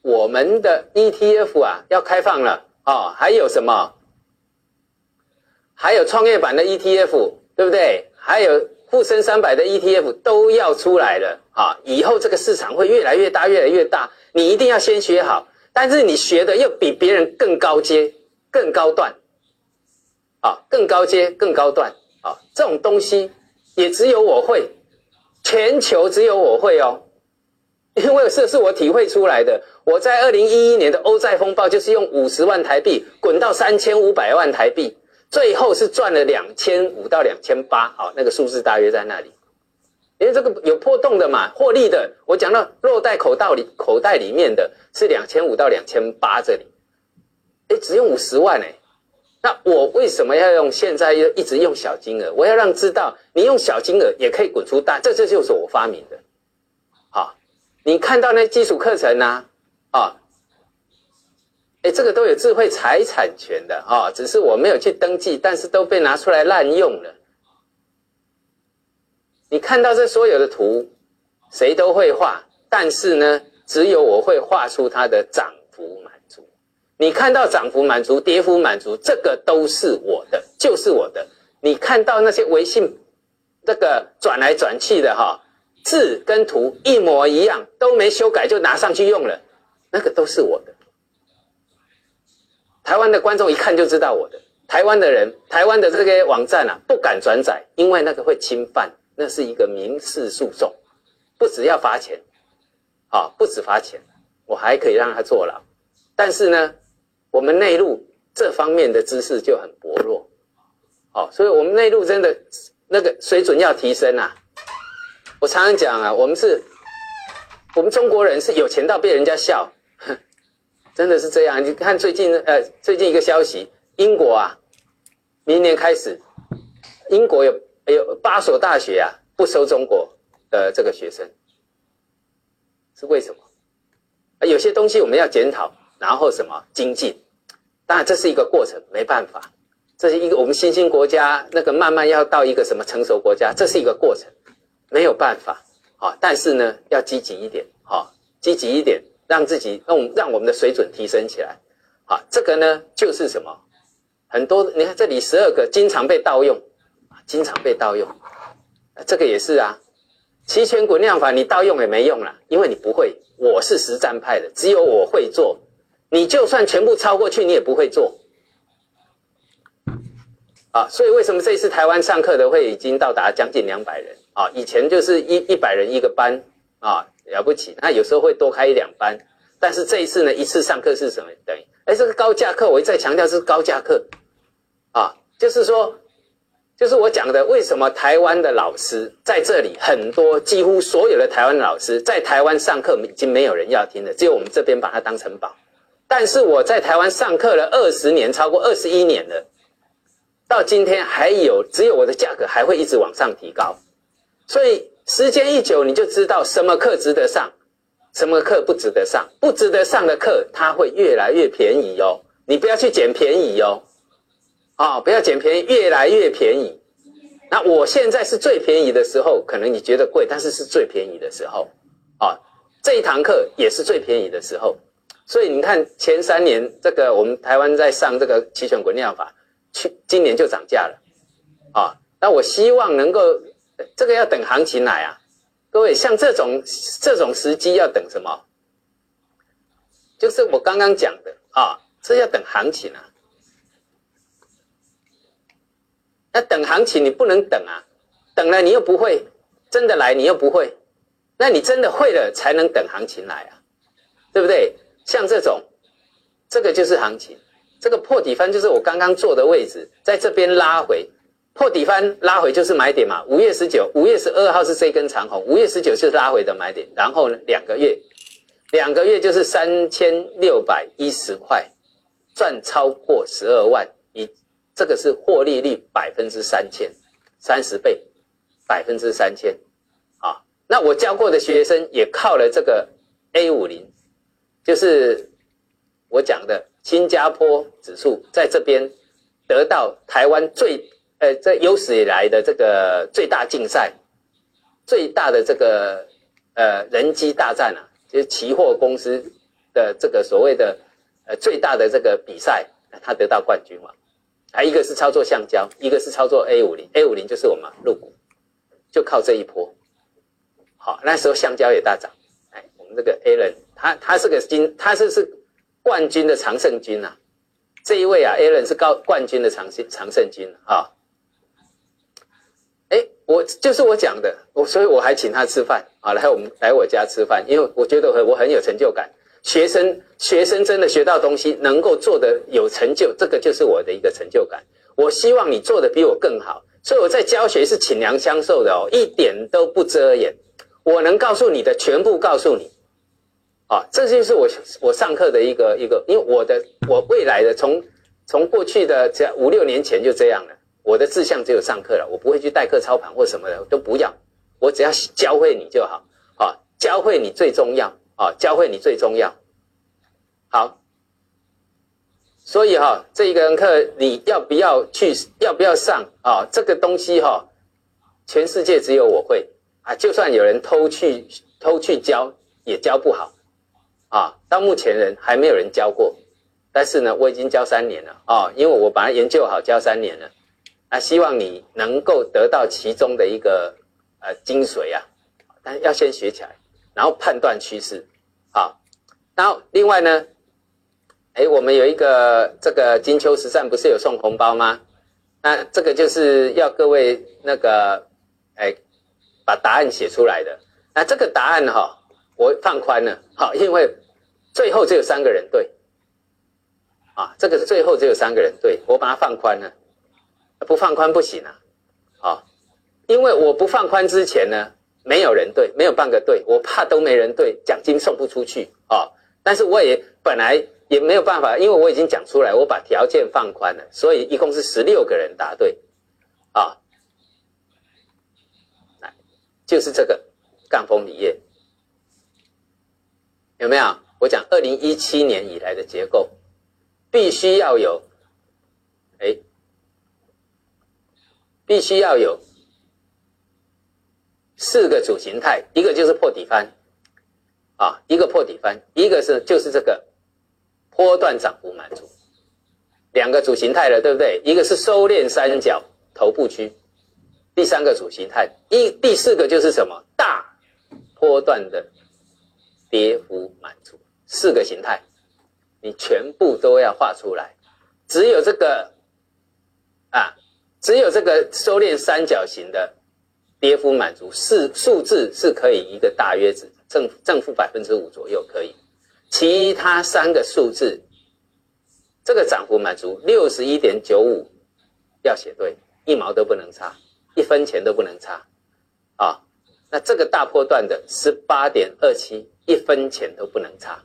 我们的 ETF 啊要开放了啊，还有什么？还有创业板的 ETF，对不对？还有沪深三百的 ETF 都要出来了啊！以后这个市场会越来越大，越来越大。你一定要先学好，但是你学的又比别人更高阶、更高段，啊，更高阶、更高段啊！这种东西也只有我会，全球只有我会哦。*laughs* 因为这是我体会出来的。我在二零一一年的欧债风暴，就是用五十万台币滚到三千五百万台币，最后是赚了两千五到两千八，好，那个数字大约在那里。因为这个有破洞的嘛，获利的，我讲到落袋口袋里，口袋里面的是两千五到两千八这里，哎，只用五十万哎，那我为什么要用现在要一直用小金额？我要让知道，你用小金额也可以滚出大，这这就是我发明的。好你看到那基础课程呢？啊，哎，这个都有智慧财产权的啊，只是我没有去登记，但是都被拿出来滥用了。你看到这所有的图，谁都会画，但是呢，只有我会画出它的涨幅。你看到涨幅满足、跌幅满足，这个都是我的，就是我的。你看到那些微信这个转来转去的哈？字跟图一模一样，都没修改就拿上去用了，那个都是我的。台湾的观众一看就知道我的。台湾的人，台湾的这个网站啊，不敢转载，因为那个会侵犯，那是一个民事诉讼，不只要罚钱，啊，不止罚钱，我还可以让他坐牢。但是呢，我们内陆这方面的知识就很薄弱，哦，所以我们内陆真的那个水准要提升啊。我常常讲啊，我们是，我们中国人是有钱到被人家笑，*laughs* 真的是这样。你看最近呃，最近一个消息。英国啊，明年开始，英国有有八所大学啊不收中国的这个学生，是为什么？有些东西我们要检讨，然后什么精进，当然这是一个过程，没办法，这是一个我们新兴国家那个慢慢要到一个什么成熟国家，这是一个过程，没有办法啊。但是呢，要积极一点好，积极一点，让自己让让我们的水准提升起来啊。这个呢，就是什么？很多，你看这里十二个经常被盗用，经常被盗用，这个也是啊。期权滚量法你盗用也没用了，因为你不会。我是实战派的，只有我会做。你就算全部抄过去，你也不会做。啊，所以为什么这一次台湾上课的会已经到达将近两百人啊？以前就是一一百人一个班啊，了不起。那有时候会多开一两班，但是这一次呢，一次上课是什么？等于。哎，这个高价课，我一再强调是高价课，啊，就是说，就是我讲的，为什么台湾的老师在这里很多，几乎所有的台湾老师在台湾上课已经没有人要听了，只有我们这边把它当成宝。但是我在台湾上课了二十年，超过二十一年了，到今天还有，只有我的价格还会一直往上提高。所以时间一久，你就知道什么课值得上。什么课不值得上？不值得上的课，它会越来越便宜哦。你不要去捡便宜哦，啊，不要捡便宜，越来越便宜。那我现在是最便宜的时候，可能你觉得贵，但是是最便宜的时候啊。这一堂课也是最便宜的时候，所以你看前三年这个我们台湾在上这个期权滚量法，去今年就涨价了啊。那我希望能够这个要等行情来啊。各位，像这种这种时机要等什么？就是我刚刚讲的啊，这要等行情啊。那等行情你不能等啊，等了你又不会真的来，你又不会，那你真的会了才能等行情来啊，对不对？像这种，这个就是行情，这个破底翻就是我刚刚坐的位置，在这边拉回。破底翻拉回就是买点嘛，五月十九、五月十二号是这根长红，五月十九是拉回的买点，然后呢，两个月，两个月就是三千六百一十块，赚超过十二万，以这个是获利率百分之三千，三十倍，百分之三千，啊，那我教过的学生也靠了这个 A 五零，就是我讲的新加坡指数，在这边得到台湾最。呃，这有史以来的这个最大竞赛，最大的这个呃人机大战啊，就是期货公司的这个所谓的呃最大的这个比赛，他得到冠军嘛。还一个是操作橡胶，一个是操作 A 五零，A 五零就是我们入股，就靠这一波。好，那时候橡胶也大涨。哎，我们这个 A 人，他他是个金，他是是冠军的常胜军呐。这一位啊，Alan 是高冠军的常胜常胜军啊。哎，我就是我讲的，我所以我还请他吃饭啊，来我们来我家吃饭，因为我觉得我很有成就感。学生学生真的学到东西，能够做的有成就，这个就是我的一个成就感。我希望你做的比我更好，所以我在教学是请良相授的哦，一点都不遮掩。我能告诉你的全部告诉你，啊，这就是我我上课的一个一个，因为我的我未来的从从过去的这五六年前就这样了。我的志向只有上课了，我不会去代课操盘或什么的，都不要。我只要教会你就好，啊，教会你最重要，啊，教会你最重要。好，所以哈，这一个课你要不要去？要不要上？啊，这个东西哈，全世界只有我会啊，就算有人偷去偷去教，也教不好，啊，到目前人还没有人教过，但是呢，我已经教三年了，啊，因为我把它研究好，教三年了。啊，希望你能够得到其中的一个呃精髓啊，但要先学起来，然后判断趋势，好，然后另外呢，哎，我们有一个这个金秋实战不是有送红包吗？那这个就是要各位那个哎把答案写出来的。那这个答案哈，我放宽了，好，因为最后只有三个人对。啊，这个是最后只有三个人对，我把它放宽了，不放宽不行啊，啊，因为我不放宽之前呢，没有人对，没有半个对，我怕都没人对，奖金送不出去。啊。但是我也本来也没有办法，因为我已经讲出来，我把条件放宽了，所以一共是十六个人答对，啊，来，就是这个赣锋锂业，有没有？我讲二零一七年以来的结构。必须要有，哎，必须要有四个主形态，一个就是破底翻，啊，一个破底翻，一个是就是这个波段涨幅满足，两个主形态了，对不对？一个是收敛三角头部区，第三个主形态，一第四个就是什么大波段的跌幅满足，四个形态。你全部都要画出来，只有这个啊，只有这个收敛三角形的跌幅满足是数字是可以一个大约值正正负百分之五左右可以，其他三个数字这个涨幅满足六十一点九五要写对，一毛都不能差，一分钱都不能差啊。那这个大波段的十八点二七，一分钱都不能差。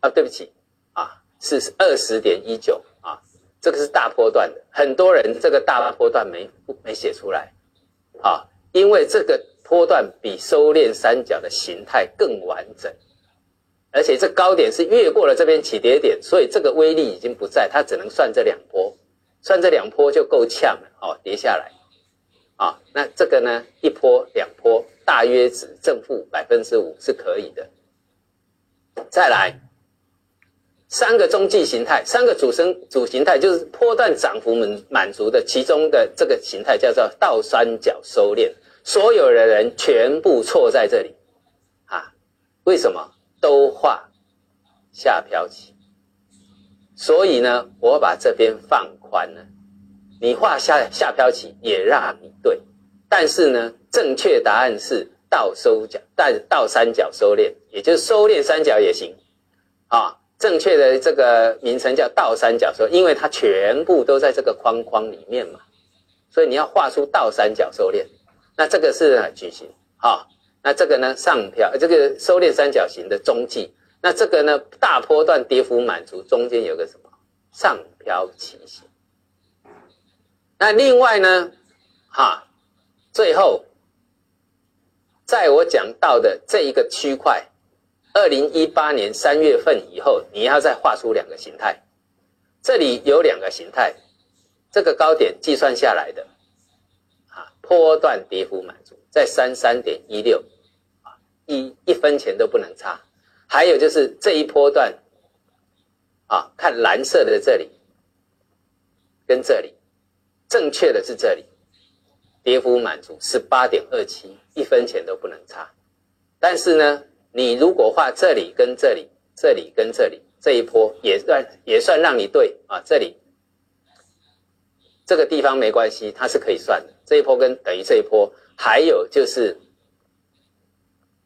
啊，对不起，啊，是二十点一九啊，这个是大波段的，很多人这个大波段没没写出来，啊，因为这个波段比收敛三角的形态更完整，而且这高点是越过了这边起跌点，所以这个威力已经不在，它只能算这两波，算这两波就够呛了，哦，跌下来，啊，那这个呢，一波两波大约值正负百分之五是可以的，再来。三个中继形态，三个主升主形态就是波段涨幅满满足的，其中的这个形态叫做倒三角收敛。所有的人全部错在这里，啊，为什么都画下飘起？所以呢，我把这边放宽了，你画下下飘起也让你对，但是呢，正确答案是倒收角，但倒三角收敛，也就是收敛三角也行，啊。正确的这个名称叫倒三角收，因为它全部都在这个框框里面嘛，所以你要画出倒三角收敛。那这个是矩形，好，那这个呢上飘，这个收敛三角形的中迹。那这个呢大波段跌幅满足，中间有个什么上飘起形。那另外呢，哈，最后在我讲到的这一个区块。二零一八年三月份以后，你要再画出两个形态。这里有两个形态，这个高点计算下来的，啊，波段跌幅满足在三三点一六，啊，一一分钱都不能差。还有就是这一波段，啊，看蓝色的这里，跟这里，正确的是这里，跌幅满足十八点二七，一分钱都不能差。但是呢？你如果画这里跟这里，这里跟这里这一波也算也算让你对啊，这里这个地方没关系，它是可以算的。这一波跟等于这一波，还有就是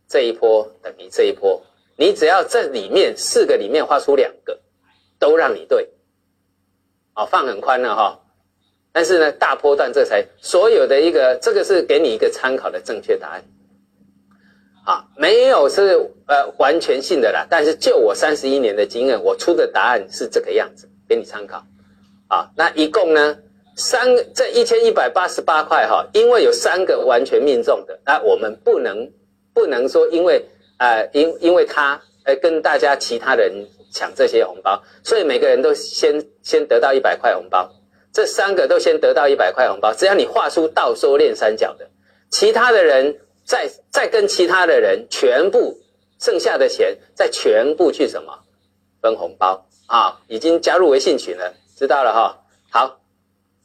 这一波等于这一波，你只要这里面四个里面画出两个，都让你对，哦，放很宽了哈。但是呢，大波段这才所有的一个，这个是给你一个参考的正确答案。啊，没有是呃完全性的啦，但是就我三十一年的经验，我出的答案是这个样子，给你参考。啊，那一共呢三这一千一百八十八块哈，因为有三个完全命中的，那我们不能不能说因为呃因因为他呃跟大家其他人抢这些红包，所以每个人都先先得到一百块红包，这三个都先得到一百块红包，只要你画出倒收敛三角的，其他的人。再再跟其他的人全部剩下的钱，再全部去什么分红包啊？已经加入微信群了，知道了哈。好，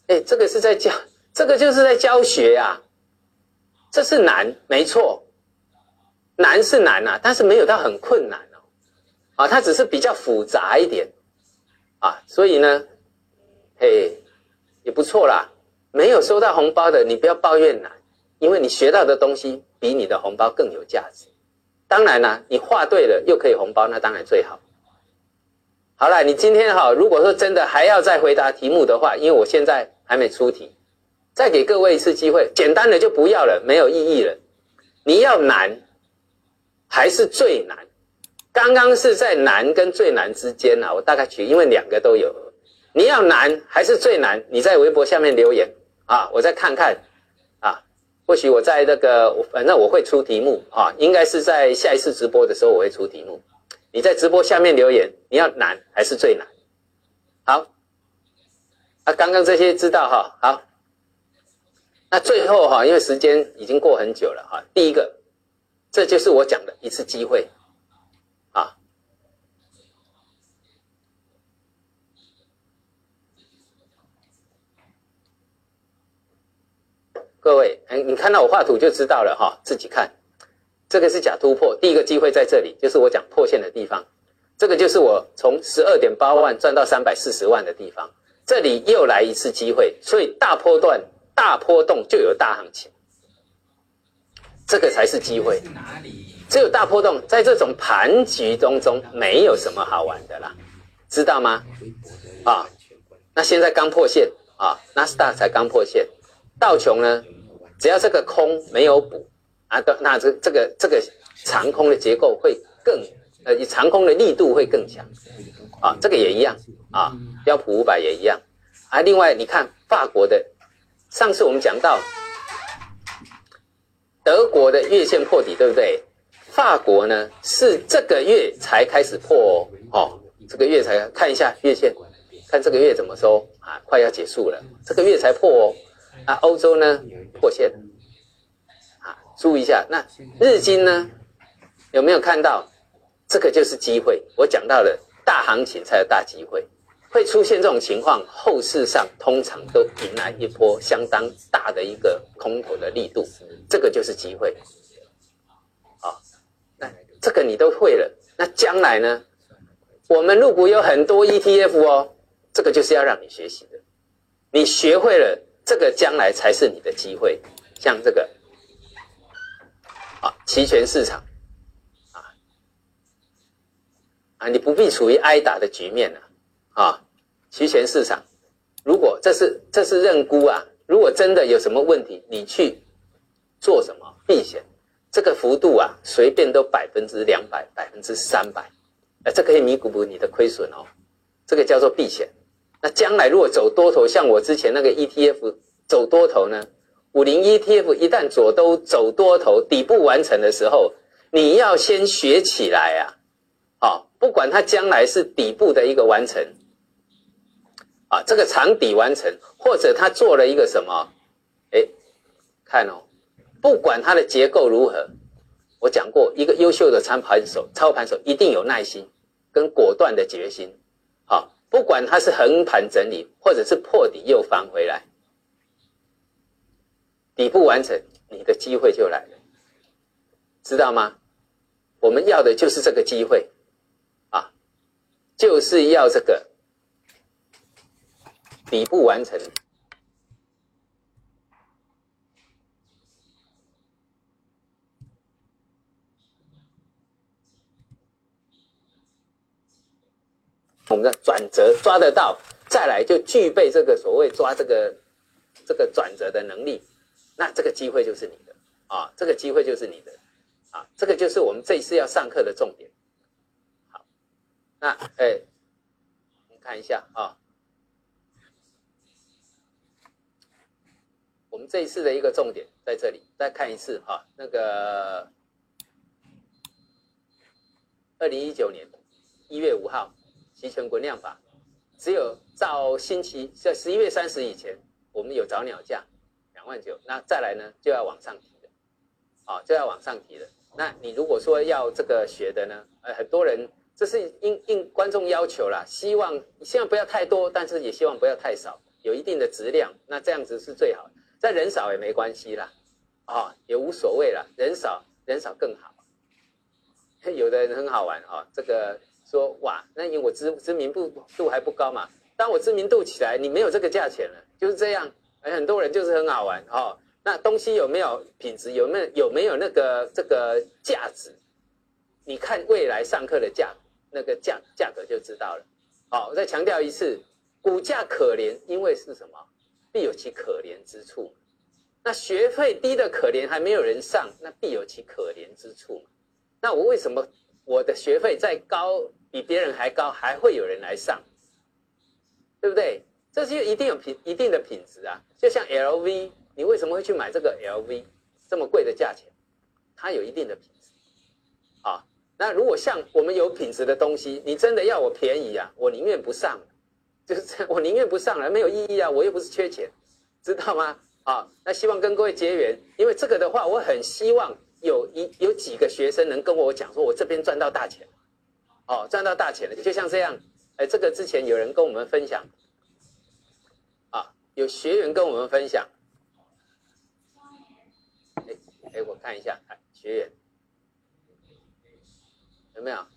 哎，这个是在教，这个就是在教学呀。这是难，没错，难是难呐，但是没有到很困难哦。啊，它只是比较复杂一点啊，所以呢，嘿，也不错啦。没有收到红包的，你不要抱怨难，因为你学到的东西比你的红包更有价值。当然啦，你画对了又可以红包，那当然最好。好了，你今天哈，如果说真的还要再回答题目的话，因为我现在还没出题，再给各位一次机会，简单的就不要了，没有意义了。你要难还是最难？刚刚是在难跟最难之间啊，我大概取，因为两个都有。你要难还是最难？你在微博下面留言。啊，我再看看，啊，或许我在那个，反正我会出题目啊，应该是在下一次直播的时候我会出题目。你在直播下面留言，你要难还是最难？好，啊，刚刚这些知道哈，好，那最后哈，因为时间已经过很久了哈，第一个，这就是我讲的一次机会。各位，哎，你看到我画图就知道了哈，自己看，这个是假突破，第一个机会在这里，就是我讲破线的地方，这个就是我从十二点八万赚到三百四十万的地方，这里又来一次机会，所以大波段、大波动就有大行情，这个才是机会。只有大波动，在这种盘局当中，没有什么好玩的啦，知道吗？啊，那现在刚破线啊，纳斯达才刚破线，道琼呢？只要这个空没有补啊，那这这个这个长空的结构会更呃，长空的力度会更强啊，这个也一样啊，标普五百也一样啊。另外，你看法国的，上次我们讲到德国的月线破底，对不对？法国呢是这个月才开始破哦，这个月才看一下月线，看这个月怎么收啊？快要结束了，这个月才破哦。啊欧洲呢破线，啊，注意一下。那日经呢有没有看到？这个就是机会。我讲到了大行情才有大机会，会出现这种情况。后市上通常都迎来一波相当大的一个空头的力度，这个就是机会。啊，那这个你都会了。那将来呢？我们入股有很多 ETF 哦，这个就是要让你学习的。你学会了。这个将来才是你的机会，像这个，啊，期权市场，啊，啊，你不必处于挨打的局面了，啊，期权市场，如果这是这是认沽啊，如果真的有什么问题，你去做什么避险，这个幅度啊，随便都百分之两百、百分之三百，哎，这可以弥补你的亏损哦，这个叫做避险。那将来如果走多头，像我之前那个 ETF 走多头呢？五零 ETF 一旦左都走多头，底部完成的时候，你要先学起来啊！啊，不管它将来是底部的一个完成，啊，这个长底完成，或者它做了一个什么？哎，看哦，不管它的结构如何，我讲过，一个优秀的操盘手，操盘手一定有耐心跟果断的决心，不管它是横盘整理，或者是破底又翻回来，底部完成，你的机会就来了，知道吗？我们要的就是这个机会，啊，就是要这个底部完成。我们的转折抓得到，再来就具备这个所谓抓这个这个转折的能力，那这个机会就是你的啊，这个机会就是你的啊，这个就是我们这一次要上课的重点。好，那哎，我们看一下啊，我们这一次的一个重点在这里，再看一次哈，那个二零一九年一月五号。期权滚量法，只有到星期在十一月三十以前，我们有早鸟价两万九，那再来呢就要往上提的，啊就要往上提的。那你如果说要这个学的呢，呃很多人这是应应观众要求啦，希望希望不要太多，但是也希望不要太少，有一定的质量，那这样子是最好。再人少也没关系啦，啊也无所谓啦，人少人少更好。*laughs* 有的人很好玩啊，这个。说哇，那因为我知知名度度还不高嘛。当我知名度起来，你没有这个价钱了，就是这样。很多人就是很好玩哦。那东西有没有品质？有没有有没有那个这个价值？你看未来上课的价那个价价格就知道了。好，我再强调一次，股价可怜，因为是什么？必有其可怜之处。那学费低的可怜，还没有人上，那必有其可怜之处。那我为什么我的学费再高，比别人还高，还会有人来上？对不对？这就一定有品一定的品质啊。就像 LV。你为什么会去买这个 LV 这么贵的价钱？它有一定的品质，啊，那如果像我们有品质的东西，你真的要我便宜啊，我宁愿不上，就是，我宁愿不上了，没有意义啊，我又不是缺钱，知道吗？啊，那希望跟各位结缘，因为这个的话，我很希望有一有几个学生能跟我讲，说我这边赚到大钱，哦，赚到大钱了，就像这样，哎，这个之前有人跟我们分享，啊，有学员跟我们分享。哎哎，我看一下，哎，学员有没有？啊，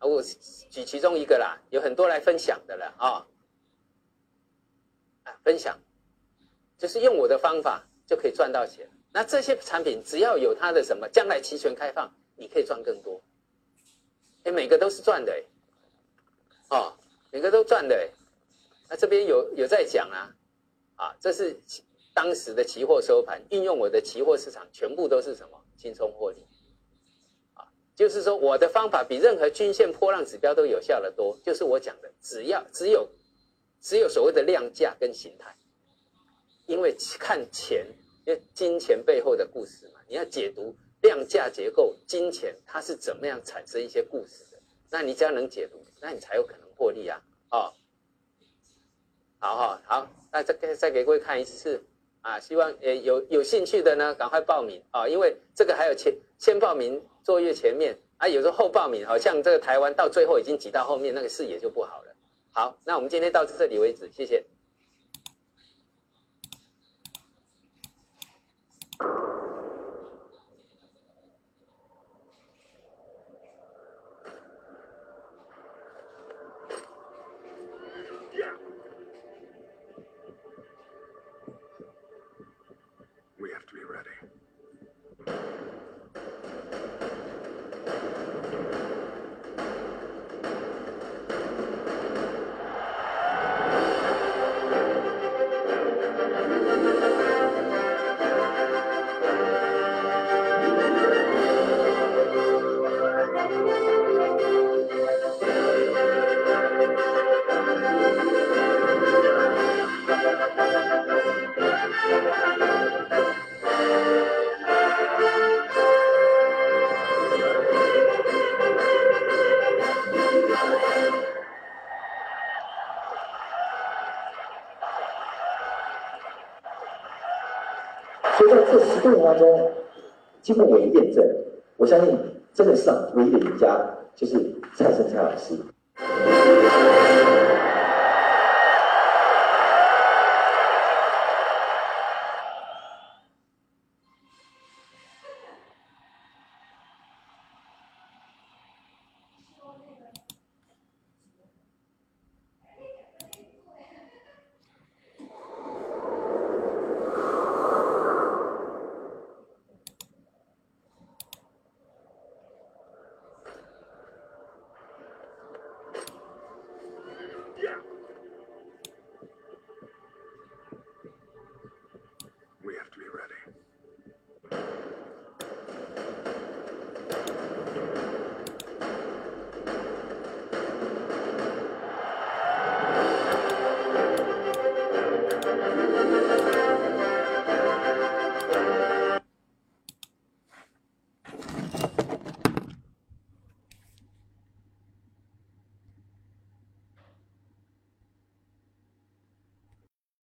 我举其中一个啦，有很多来分享的了啊。啊，分享就是用我的方法就可以赚到钱。那这些产品只要有它的什么，将来期权开放，你可以赚更多。哎，每个都是赚的哎，哦，每个都赚的哎。那这边有有在讲啊，啊，这是。当时的期货收盘，运用我的期货市场，全部都是什么轻松获利，啊，就是说我的方法比任何均线波浪指标都有效的多。就是我讲的，只要只有只有所谓的量价跟形态，因为看钱，因为金钱背后的故事嘛，你要解读量价结构，金钱它是怎么样产生一些故事的，那你只要能解读，那你才有可能获利啊，哦，好好好，那再再给各位看一次。啊，希望呃有有兴趣的呢，赶快报名啊！因为这个还有前先报名坐越前面啊，有时候后报名，好像这个台湾到最后已经挤到后面，那个视野就不好了。好，那我们今天到这里为止，谢谢。当中，经过我的验证，我相信真的上唯一的赢家就是蔡生蔡老师。